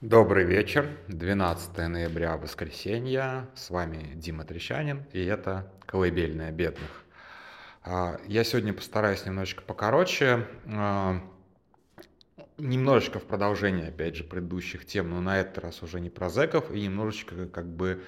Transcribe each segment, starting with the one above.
Добрый вечер, 12 ноября, воскресенье. С вами Дима Трещанин, и это «Колыбельная бедных». А, я сегодня постараюсь немножечко покороче, а, немножечко в продолжение, опять же, предыдущих тем, но на этот раз уже не про зэков, и немножечко как бы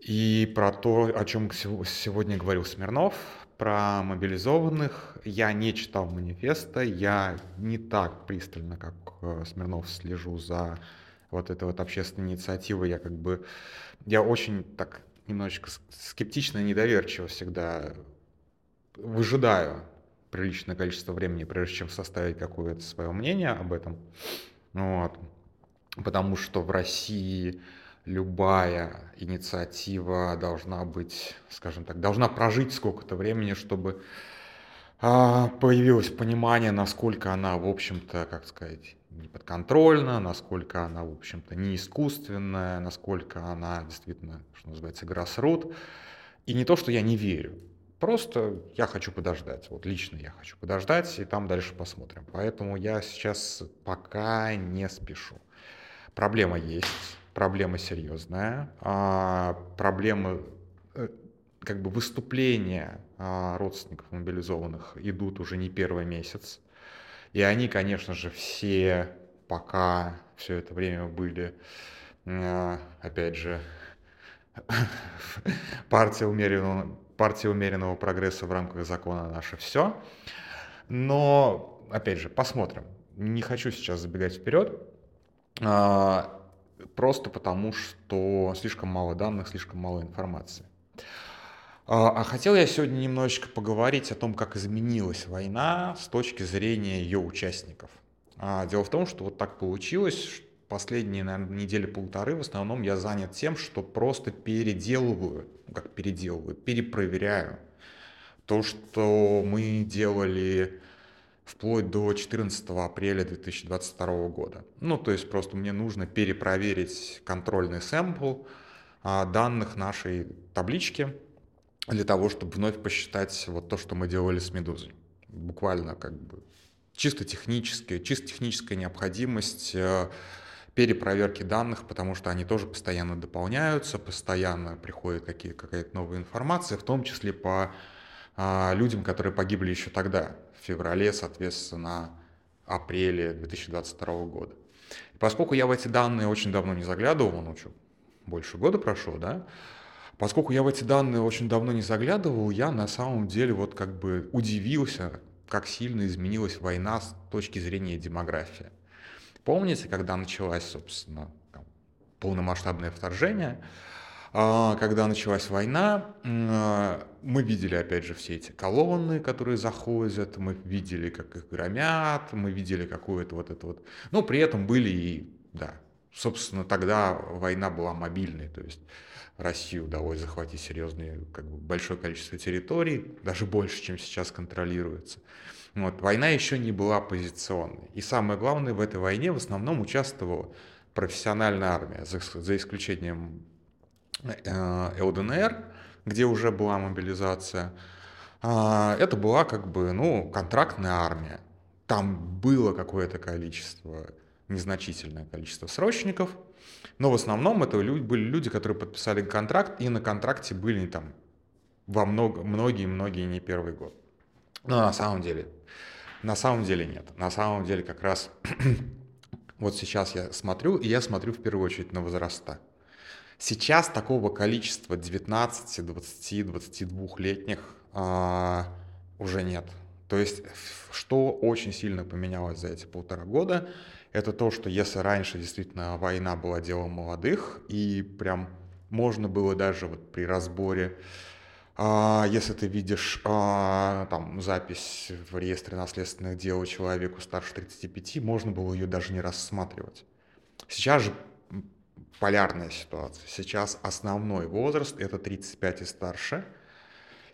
и про то, о чем сегодня говорил Смирнов, про мобилизованных. Я не читал манифеста, я не так пристально, как э, Смирнов, слежу за вот этой вот общественной инициативой. Я как бы, я очень так немножечко скептично и недоверчиво всегда выжидаю приличное количество времени, прежде чем составить какое-то свое мнение об этом. Вот. Потому что в России любая инициатива должна быть, скажем так, должна прожить сколько-то времени, чтобы а, появилось понимание, насколько она, в общем-то, как сказать, не подконтрольна, насколько она, в общем-то, не искусственная, насколько она действительно, что называется, гроссрут. И не то, что я не верю, просто я хочу подождать. Вот лично я хочу подождать, и там дальше посмотрим. Поэтому я сейчас пока не спешу. Проблема есть, проблема серьезная, а, проблемы э, как бы выступления а, родственников мобилизованных идут уже не первый месяц. И они, конечно же, все пока все это время были, а, опять же, партия умеренного, партия умеренного прогресса в рамках закона наше все. Но, опять же, посмотрим. Не хочу сейчас забегать вперед просто потому, что слишком мало данных, слишком мало информации. А, а хотел я сегодня немножечко поговорить о том, как изменилась война с точки зрения ее участников. А, дело в том, что вот так получилось, последние, наверное, недели полторы в основном я занят тем, что просто переделываю, ну, как переделываю, перепроверяю то, что мы делали вплоть до 14 апреля 2022 года. Ну, то есть просто мне нужно перепроверить контрольный сэмпл а, данных нашей таблички для того, чтобы вновь посчитать вот то, что мы делали с «Медузой». Буквально как бы чисто техническая, чисто техническая необходимость э, перепроверки данных, потому что они тоже постоянно дополняются, постоянно приходит какие, какая-то новая информация, в том числе по людям, которые погибли еще тогда, в феврале, соответственно, апреле 2022 года. И поскольку я в эти данные очень давно не заглядывал, ну что, больше года прошло, да, поскольку я в эти данные очень давно не заглядывал, я на самом деле вот как бы удивился, как сильно изменилась война с точки зрения демографии. Помните, когда началась, собственно, полномасштабное вторжение, а, когда началась война, а, мы видели, опять же, все эти колонны, которые заходят, мы видели, как их громят, мы видели какую-то вот это вот... Но при этом были и, да, собственно, тогда война была мобильной, то есть Россию удалось захватить серьезное, как бы большое количество территорий, даже больше, чем сейчас контролируется. Вот. Война еще не была позиционной. И самое главное, в этой войне в основном участвовала профессиональная армия, за, за исключением ЛДНР, где уже была мобилизация, а, это была как бы, ну, контрактная армия. Там было какое-то количество, незначительное количество срочников, но в основном это были люди, которые подписали контракт, и на контракте были там во много, многие-многие не первый год. Но на самом деле, на самом деле нет. На самом деле как раз вот сейчас я смотрю, и я смотрю в первую очередь на возраста. Сейчас такого количества 19, 20, 22-летних а, уже нет. То есть, что очень сильно поменялось за эти полтора года, это то, что если раньше действительно война была делом молодых, и прям можно было даже вот при разборе, а, если ты видишь а, там запись в реестре наследственных дел человеку старше 35, можно было ее даже не рассматривать. Сейчас же полярная ситуация. Сейчас основной возраст это 35 и старше.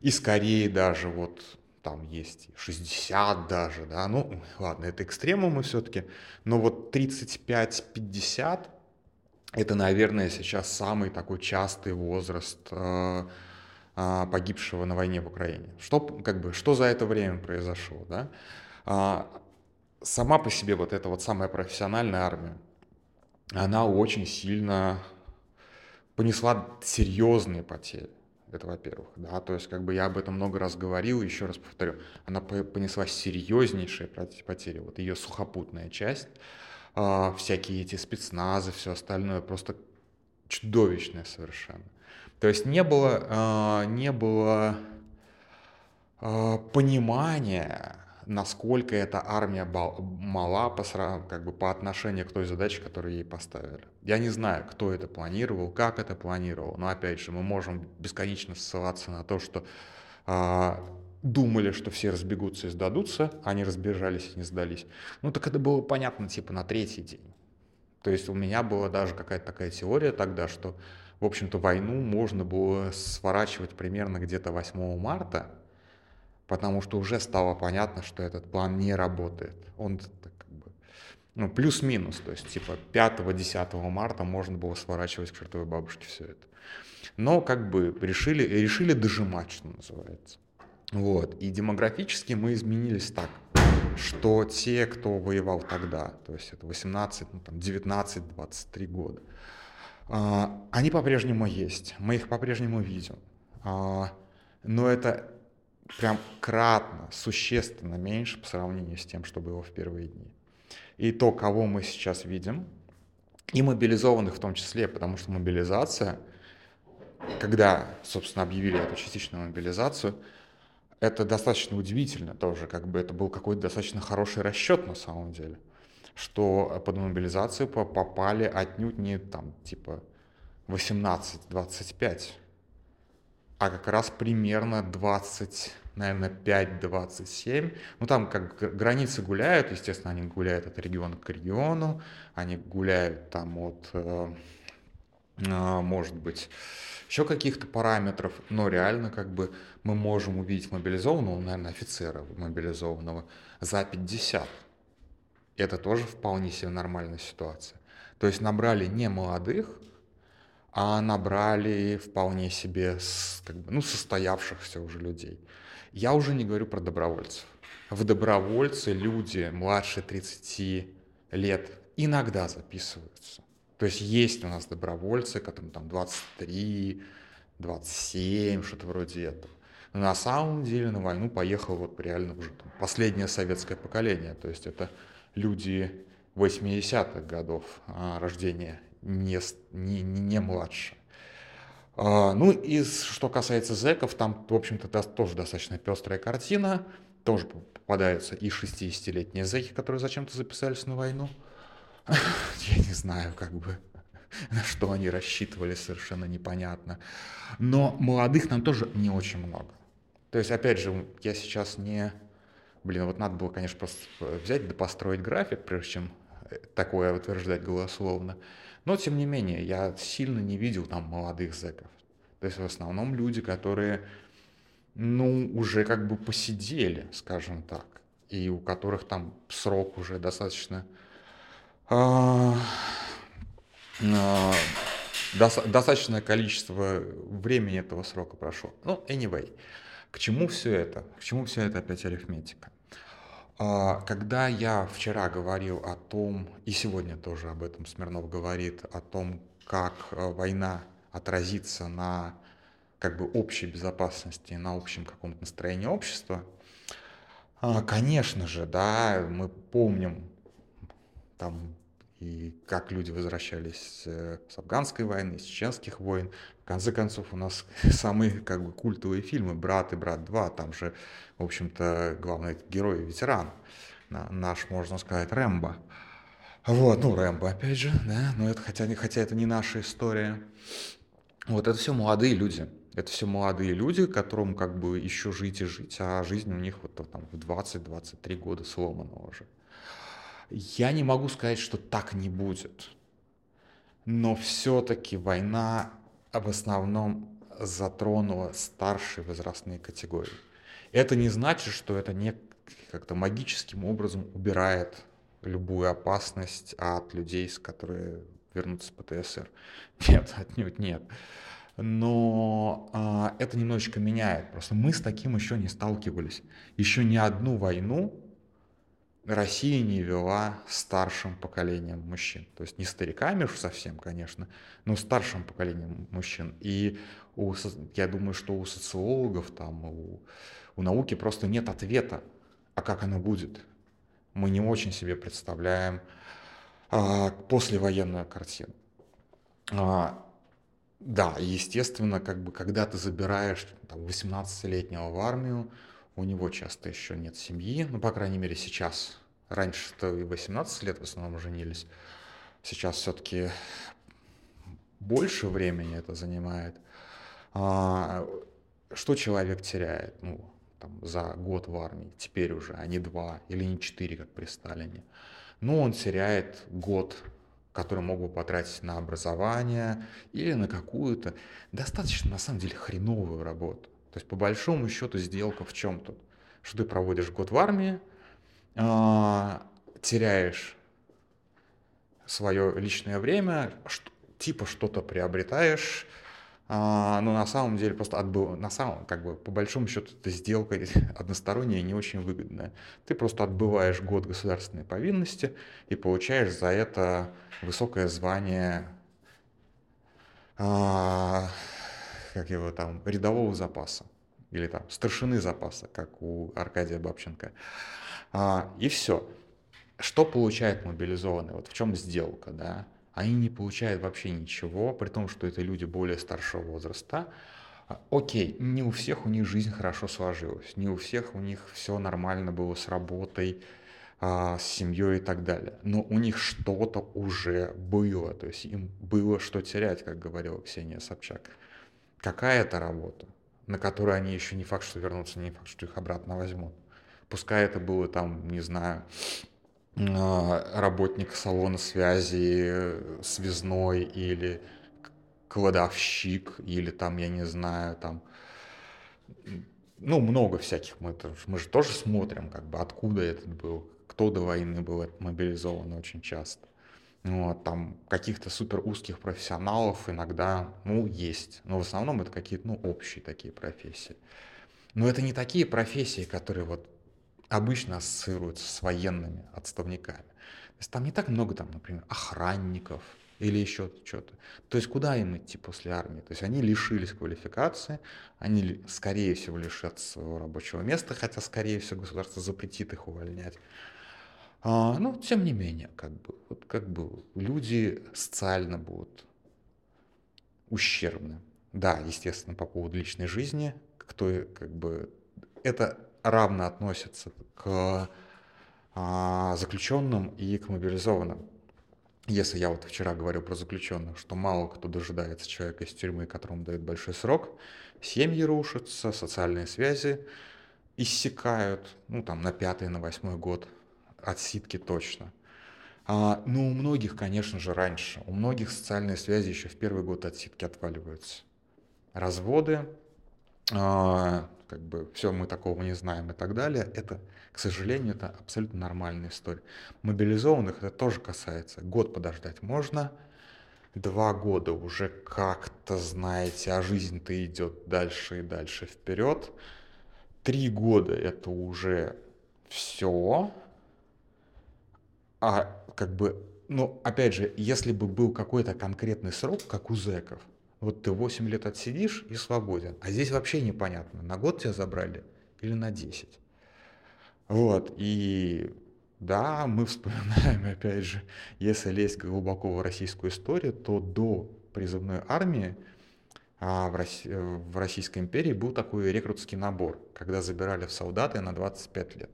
И скорее даже вот там есть 60 даже, да, ну ладно, это экстремумы все-таки, но вот 35-50 это, наверное, сейчас самый такой частый возраст э, э, погибшего на войне в Украине. Что, как бы, что за это время произошло, да? Э, сама по себе вот эта вот самая профессиональная армия, она очень сильно понесла серьезные потери. Это во-первых, да, то есть как бы я об этом много раз говорил, еще раз повторю, она понесла серьезнейшие потери. Вот ее сухопутная часть, э, всякие эти спецназы, все остальное, просто чудовищное совершенно. То есть не было, э, не было э, понимания насколько эта армия мала по, как бы, по отношению к той задаче, которую ей поставили. Я не знаю, кто это планировал, как это планировал, но опять же, мы можем бесконечно ссылаться на то, что а, думали, что все разбегутся и сдадутся, они разбежались и не сдались. Ну так это было понятно типа на третий день. То есть у меня была даже какая-то такая теория тогда, что, в общем-то, войну можно было сворачивать примерно где-то 8 марта, потому что уже стало понятно, что этот план не работает. Он как бы, ну, плюс-минус, то есть типа 5-10 марта можно было сворачивать к чертовой бабушке все это. Но как бы решили, решили дожимать, что называется. Вот. И демографически мы изменились так, что те, кто воевал тогда, то есть это 18, ну, там, 19, 23 года, а, они по-прежнему есть, мы их по-прежнему видим. А, но это прям кратно, существенно меньше по сравнению с тем, что было в первые дни. И то, кого мы сейчас видим, и мобилизованных в том числе, потому что мобилизация, когда, собственно, объявили эту частичную мобилизацию, это достаточно удивительно тоже, как бы это был какой-то достаточно хороший расчет на самом деле, что под мобилизацию попали отнюдь не там типа 18-25 а как раз примерно 20, наверное, 5-27. Ну, там как границы гуляют, естественно, они гуляют от региона к региону, они гуляют там от, э, э, может быть, еще каких-то параметров, но реально как бы мы можем увидеть мобилизованного, наверное, офицера мобилизованного за 50. Это тоже вполне себе нормальная ситуация. То есть набрали не молодых, а набрали вполне себе как бы, ну, состоявшихся уже людей. Я уже не говорю про добровольцев. В добровольцы люди младше 30 лет иногда записываются. То есть есть у нас добровольцы, которым там 23, 27, что-то вроде этого. Но на самом деле на войну поехал вот реально уже там, последнее советское поколение. То есть это люди 80-х годов а, рождения не, не, не младше. А, ну и что касается зеков, там, в общем-то, тоже достаточно пестрая картина. Тоже попадаются и 60-летние зеки, которые зачем-то записались на войну. Я не знаю, как бы, на что они рассчитывали, совершенно непонятно. Но молодых нам тоже не очень много. То есть, опять же, я сейчас не... Блин, вот надо было, конечно, просто взять да построить график, прежде чем такое утверждать голословно. Но, тем не менее, я сильно не видел там молодых зэков. То есть в основном люди, которые, ну, уже как бы посидели, скажем так, и у которых там срок уже достаточно... А, а, достаточное количество времени этого срока прошло. Ну, anyway, к чему все это? К чему все это опять арифметика? А, когда я вчера говорил о том, и сегодня тоже об этом Смирнов говорит, о том, как э, война отразится на как бы общей безопасности, на общем каком-то настроении общества, а, конечно же, да, мы помним там и как люди возвращались э, с афганской войны, с чеченских войн. В конце концов, у нас самые как бы культовые фильмы «Брат» и «Брат 2», там же в общем-то, главный герой ветеран, наш, можно сказать, Рэмбо. Вот, ну, Рэмбо, опять же, да, но это, хотя, хотя это не наша история. Вот это все молодые люди. Это все молодые люди, которым как бы еще жить и жить, а жизнь у них вот там в 20-23 года сломана уже. Я не могу сказать, что так не будет. Но все-таки война в основном затронула старшие возрастные категории. Это не значит, что это не как-то магическим образом убирает любую опасность от людей, с которые вернутся с ПТСР. Нет, отнюдь нет. Но а, это немножечко меняет. Просто мы с таким еще не сталкивались. Еще ни одну войну Россия не вела старшим поколением мужчин. То есть не стариками уж совсем, конечно, но старшим поколением мужчин. И у, я думаю, что у социологов, там, у, у науки просто нет ответа, а как оно будет. Мы не очень себе представляем а, послевоенную картину. А, да, естественно, как бы, когда ты забираешь там, 18-летнего в армию, у него часто еще нет семьи, ну, по крайней мере, сейчас. Раньше-то и 18 лет в основном женились. Сейчас все-таки больше времени это занимает. А, что человек теряет ну, там, за год в армии? Теперь уже, а не два или не четыре, как при Сталине. Ну, он теряет год который мог бы потратить на образование или на какую-то достаточно, на самом деле, хреновую работу. То есть, по большому счету, сделка в чем тут? Что ты проводишь год в армии, э, теряешь свое личное время, что, типа что-то приобретаешь, а, но на самом деле просто отбыл, на самом, как бы, по большому счету, эта сделка односторонняя не очень выгодная. Ты просто отбываешь год государственной повинности и получаешь за это высокое звание а, как его там, рядового запаса или там старшины запаса, как у Аркадия Бабченко. А, и все. Что получает мобилизованный? Вот в чем сделка, да? Они не получают вообще ничего, при том, что это люди более старшего возраста. А, окей, не у всех у них жизнь хорошо сложилась, не у всех у них все нормально было с работой, а, с семьей и так далее. Но у них что-то уже было, то есть им было что терять, как говорила Ксения Собчак. Какая это работа, на которую они еще не факт, что вернутся, не факт, что их обратно возьмут. Пускай это было там, не знаю, а, работник салона связи, связной или кладовщик, или там, я не знаю, там ну, много всяких, мы, мы же тоже смотрим, как бы, откуда этот был, кто до войны был мобилизован очень часто. Вот, там каких-то супер узких профессионалов иногда, ну, есть. Но в основном это какие-то, ну, общие такие профессии. Но это не такие профессии, которые вот обычно ассоциируются с военными отставниками. То есть там не так много, там, например, охранников или еще что-то. То есть куда им идти после армии? То есть они лишились квалификации, они, скорее всего, лишатся своего рабочего места, хотя, скорее всего, государство запретит их увольнять. А, но тем не менее, как бы, вот как бы люди социально будут ущербны. Да, естественно, по поводу личной жизни, кто как бы это равно относится к а, заключенным и к мобилизованным. Если я вот вчера говорил про заключенных, что мало кто дожидается человека из тюрьмы, которому дают большой срок, семьи рушатся, социальные связи иссякают, ну там на пятый, на восьмой год отсидки точно. А, ну, у многих, конечно же, раньше. У многих социальные связи еще в первый год отсидки отваливаются. Разводы, а, как бы все, мы такого не знаем и так далее. Это, к сожалению, это абсолютно нормальная история. Мобилизованных это тоже касается. Год подождать можно, два года уже как-то знаете, а жизнь-то идет дальше и дальше вперед. Три года это уже все, а как бы, ну, опять же, если бы был какой-то конкретный срок, как у зэков, вот ты 8 лет отсидишь и свободен. А здесь вообще непонятно, на год тебя забрали или на 10. Вот, и да, мы вспоминаем, опять же, если лезть глубоко в российскую историю, то до призывной армии а в, Росси... в Российской империи был такой рекрутский набор, когда забирали в солдаты на 25 лет.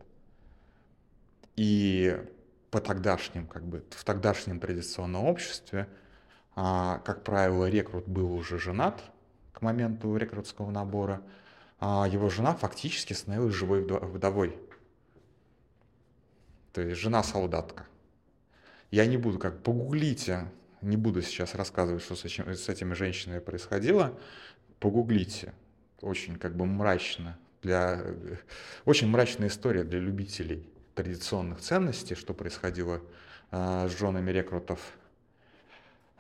И по тогдашним, как бы, в тогдашнем традиционном обществе, а, как правило, рекрут был уже женат к моменту рекрутского набора, а его жена фактически становилась живой вдовой. То есть жена солдатка. Я не буду, как погуглите, не буду сейчас рассказывать, что с, этим, с этими женщинами происходило, погуглите. Очень как бы мрачно для очень мрачная история для любителей традиционных ценностей, что происходило э, с женами рекрутов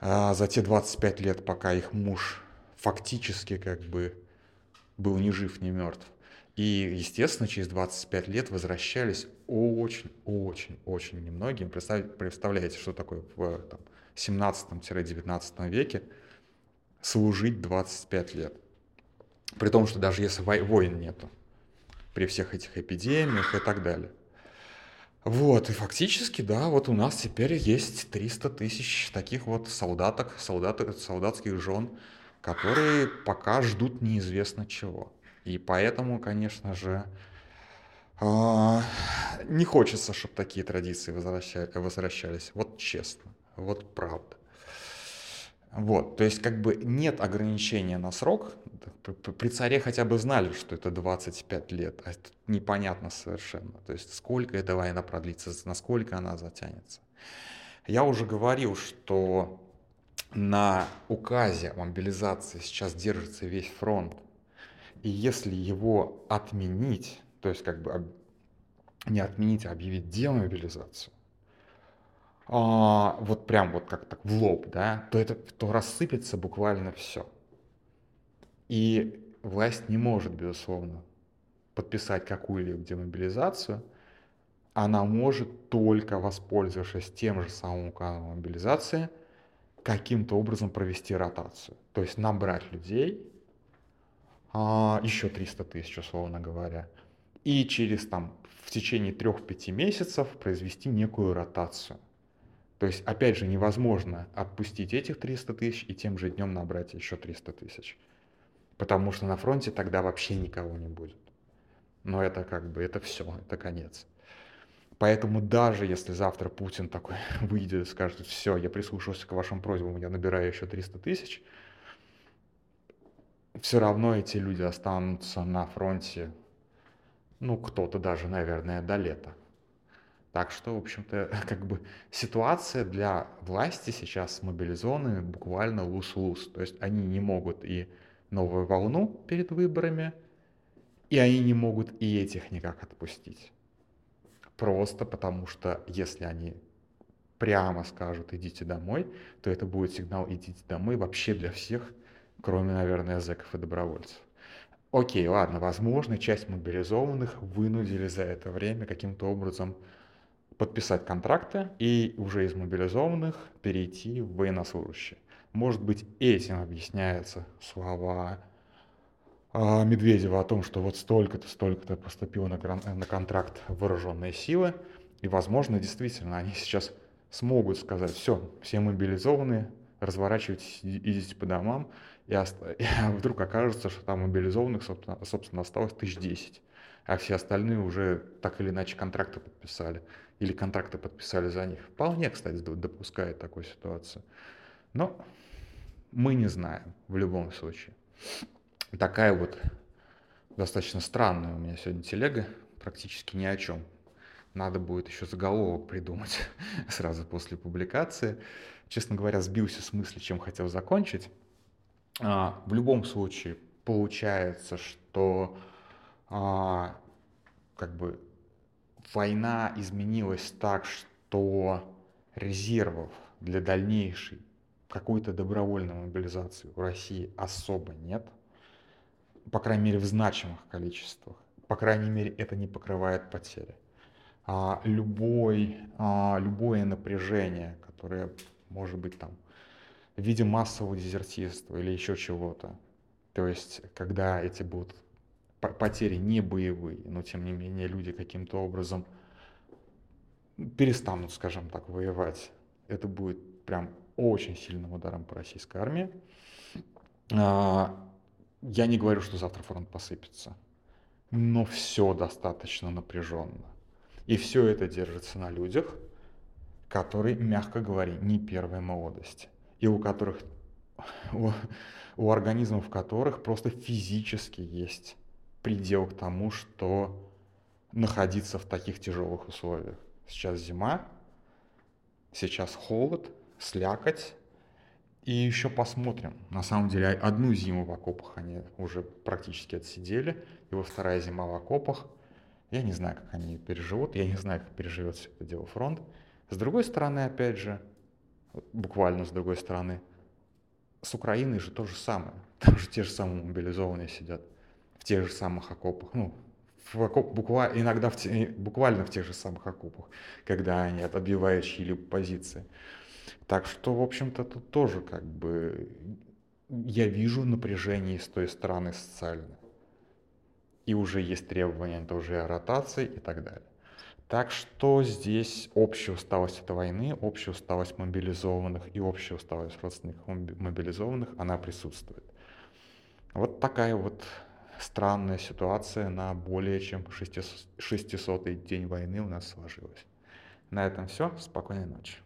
э, за те 25 лет, пока их муж фактически как бы был ни жив, ни мертв. И, естественно, через 25 лет возвращались очень-очень-очень немногим. Представляете, что такое в там, 17-19 веке служить 25 лет. При том, что даже если войн нету, при всех этих эпидемиях и так далее. Вот, и фактически, да, вот у нас теперь есть 300 тысяч таких вот солдаток, солдат, солдатских жен, которые пока ждут неизвестно чего. И поэтому, конечно же, а, не хочется, чтобы такие традиции возвращались. Вот честно, вот правда. Вот, то есть как бы нет ограничения на срок. При царе хотя бы знали, что это 25 лет, а это непонятно совершенно. То есть сколько эта война продлится, насколько она затянется. Я уже говорил, что на указе о мобилизации сейчас держится весь фронт. И если его отменить, то есть как бы не отменить, а объявить демобилизацию, а, вот прям вот как так в лоб, да, то это то рассыпется буквально все. И власть не может, безусловно, подписать какую-либо демобилизацию, она может только воспользовавшись тем же самым указом мобилизации, каким-то образом провести ротацию. То есть набрать людей, а, еще 300 тысяч, условно говоря, и через там в течение 3-5 месяцев произвести некую ротацию. То есть, опять же, невозможно отпустить этих 300 тысяч и тем же днем набрать еще 300 тысяч. Потому что на фронте тогда вообще никого не будет. Но это как бы, это все, это конец. Поэтому даже если завтра Путин такой выйдет и скажет, все, я прислушался к вашим просьбам, я набираю еще 300 тысяч, все равно эти люди останутся на фронте, ну, кто-то даже, наверное, до лета. Так что, в общем-то, как бы ситуация для власти сейчас с мобилизованными буквально лус-лус. То есть они не могут и новую волну перед выборами, и они не могут и этих никак отпустить. Просто потому что если они прямо скажут «идите домой», то это будет сигнал «идите домой» вообще для всех, кроме, наверное, зэков и добровольцев. Окей, ладно, возможно, часть мобилизованных вынудили за это время каким-то образом подписать контракты и уже из мобилизованных перейти в военнослужащие. Может быть, этим объясняются слова а, Медведева о том, что вот столько-то, столько-то поступило на, на контракт вооруженные силы, и, возможно, действительно, они сейчас смогут сказать, все, все мобилизованные, разворачивайтесь, идите по домам, и, ост... и вдруг окажется, что там мобилизованных, собственно, собственно осталось тысяч десять, а все остальные уже так или иначе контракты подписали или контракты подписали за них. Вполне, кстати, допускает такую ситуацию. Но мы не знаем в любом случае. Такая вот достаточно странная у меня сегодня телега, практически ни о чем. Надо будет еще заголовок придумать сразу после публикации. Честно говоря, сбился с мысли, чем хотел закончить. А, в любом случае, получается, что а, как бы война изменилась так, что резервов для дальнейшей какой-то добровольной мобилизации в России особо нет, по крайней мере в значимых количествах. По крайней мере это не покрывает потери. А любой, а, любое напряжение, которое может быть там в виде массового дезертирства или еще чего-то, то есть когда эти будут потери не боевые, но тем не менее люди каким-то образом перестанут, скажем так, воевать. Это будет прям очень сильным ударом по российской армии. А, я не говорю, что завтра фронт посыпется, но все достаточно напряженно. И все это держится на людях, которые, мягко говоря, не первой молодости. И у которых, у, у организмов которых просто физически есть предел к тому, что находиться в таких тяжелых условиях. Сейчас зима, сейчас холод, слякоть, и еще посмотрим. На самом деле, одну зиму в окопах они уже практически отсидели, и во вторая зима в окопах. Я не знаю, как они переживут, я не знаю, как переживет все это дело фронт. С другой стороны, опять же, буквально с другой стороны, с Украиной же то же самое. Там же те же самые мобилизованные сидят в тех же самых окопах, ну, в окоп, буквально, иногда в те, буквально в тех же самых окопах, когда они отбивают чьи-либо позиции. Так что, в общем-то, тут тоже как бы я вижу напряжение с той стороны социально. И уже есть требования тоже о ротации и так далее. Так что здесь общая усталость от войны, общая усталость мобилизованных и общая усталость родственников мобилизованных, она присутствует. Вот такая вот странная ситуация на более чем 600 день войны у нас сложилась. На этом все. Спокойной ночи.